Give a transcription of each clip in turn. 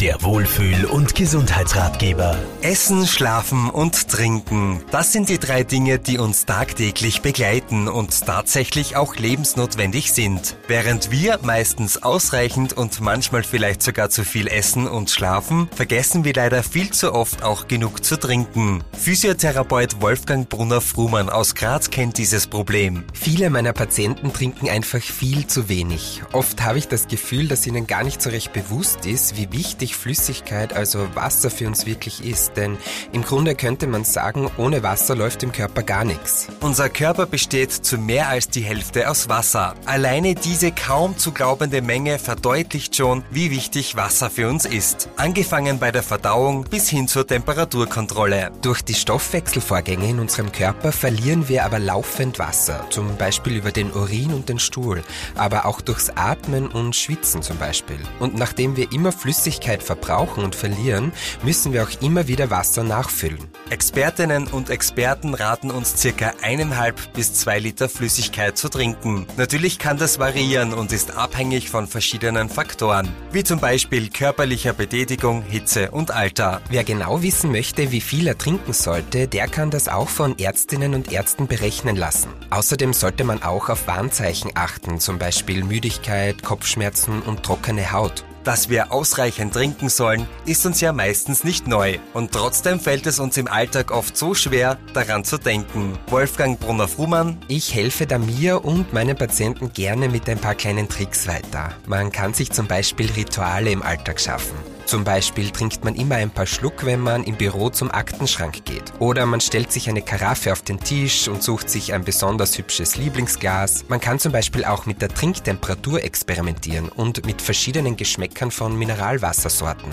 Der Wohlfühl- und Gesundheitsratgeber. Essen, Schlafen und Trinken. Das sind die drei Dinge, die uns tagtäglich begleiten und tatsächlich auch lebensnotwendig sind. Während wir meistens ausreichend und manchmal vielleicht sogar zu viel essen und schlafen, vergessen wir leider viel zu oft auch genug zu trinken. Physiotherapeut Wolfgang Brunner-Frumann aus Graz kennt dieses Problem. Viele meiner Patienten trinken einfach viel zu wenig. Oft habe ich das Gefühl, dass ihnen gar nicht so recht bewusst ist, wie wichtig wichtig Flüssigkeit, also Wasser für uns wirklich ist. Denn im Grunde könnte man sagen, ohne Wasser läuft im Körper gar nichts. Unser Körper besteht zu mehr als die Hälfte aus Wasser. Alleine diese kaum zu glaubende Menge verdeutlicht schon, wie wichtig Wasser für uns ist. Angefangen bei der Verdauung bis hin zur Temperaturkontrolle. Durch die Stoffwechselvorgänge in unserem Körper verlieren wir aber laufend Wasser, zum Beispiel über den Urin und den Stuhl, aber auch durchs Atmen und Schwitzen zum Beispiel. Und nachdem wir immer Flüssigkeit Flüssigkeit verbrauchen und verlieren, müssen wir auch immer wieder Wasser nachfüllen. Expertinnen und Experten raten uns circa eineinhalb bis zwei Liter Flüssigkeit zu trinken. Natürlich kann das variieren und ist abhängig von verschiedenen Faktoren, wie zum Beispiel körperlicher Betätigung, Hitze und Alter. Wer genau wissen möchte, wie viel er trinken sollte, der kann das auch von Ärztinnen und Ärzten berechnen lassen. Außerdem sollte man auch auf Warnzeichen achten, zum Beispiel Müdigkeit, Kopfschmerzen und trockene Haut. Dass wir ausreichend trinken sollen, ist uns ja meistens nicht neu. Und trotzdem fällt es uns im Alltag oft so schwer, daran zu denken. Wolfgang Brunner-Frumann. Ich helfe da mir und meinen Patienten gerne mit ein paar kleinen Tricks weiter. Man kann sich zum Beispiel Rituale im Alltag schaffen. Zum Beispiel trinkt man immer ein paar Schluck, wenn man im Büro zum Aktenschrank geht. Oder man stellt sich eine Karaffe auf den Tisch und sucht sich ein besonders hübsches Lieblingsglas. Man kann zum Beispiel auch mit der Trinktemperatur experimentieren und mit verschiedenen Geschmäckern von Mineralwassersorten.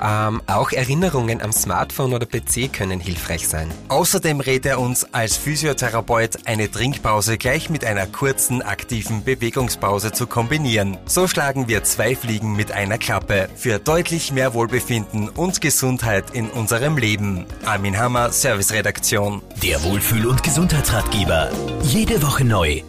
Ähm, auch Erinnerungen am Smartphone oder PC können hilfreich sein. Außerdem rät er uns als Physiotherapeut, eine Trinkpause gleich mit einer kurzen, aktiven Bewegungspause zu kombinieren. So schlagen wir zwei Fliegen mit einer Klappe. Für deutlich mehr Wohlbefinden und Gesundheit in unserem Leben. Armin Hammer, Serviceredaktion. Der Wohlfühl- und Gesundheitsratgeber. Jede Woche neu.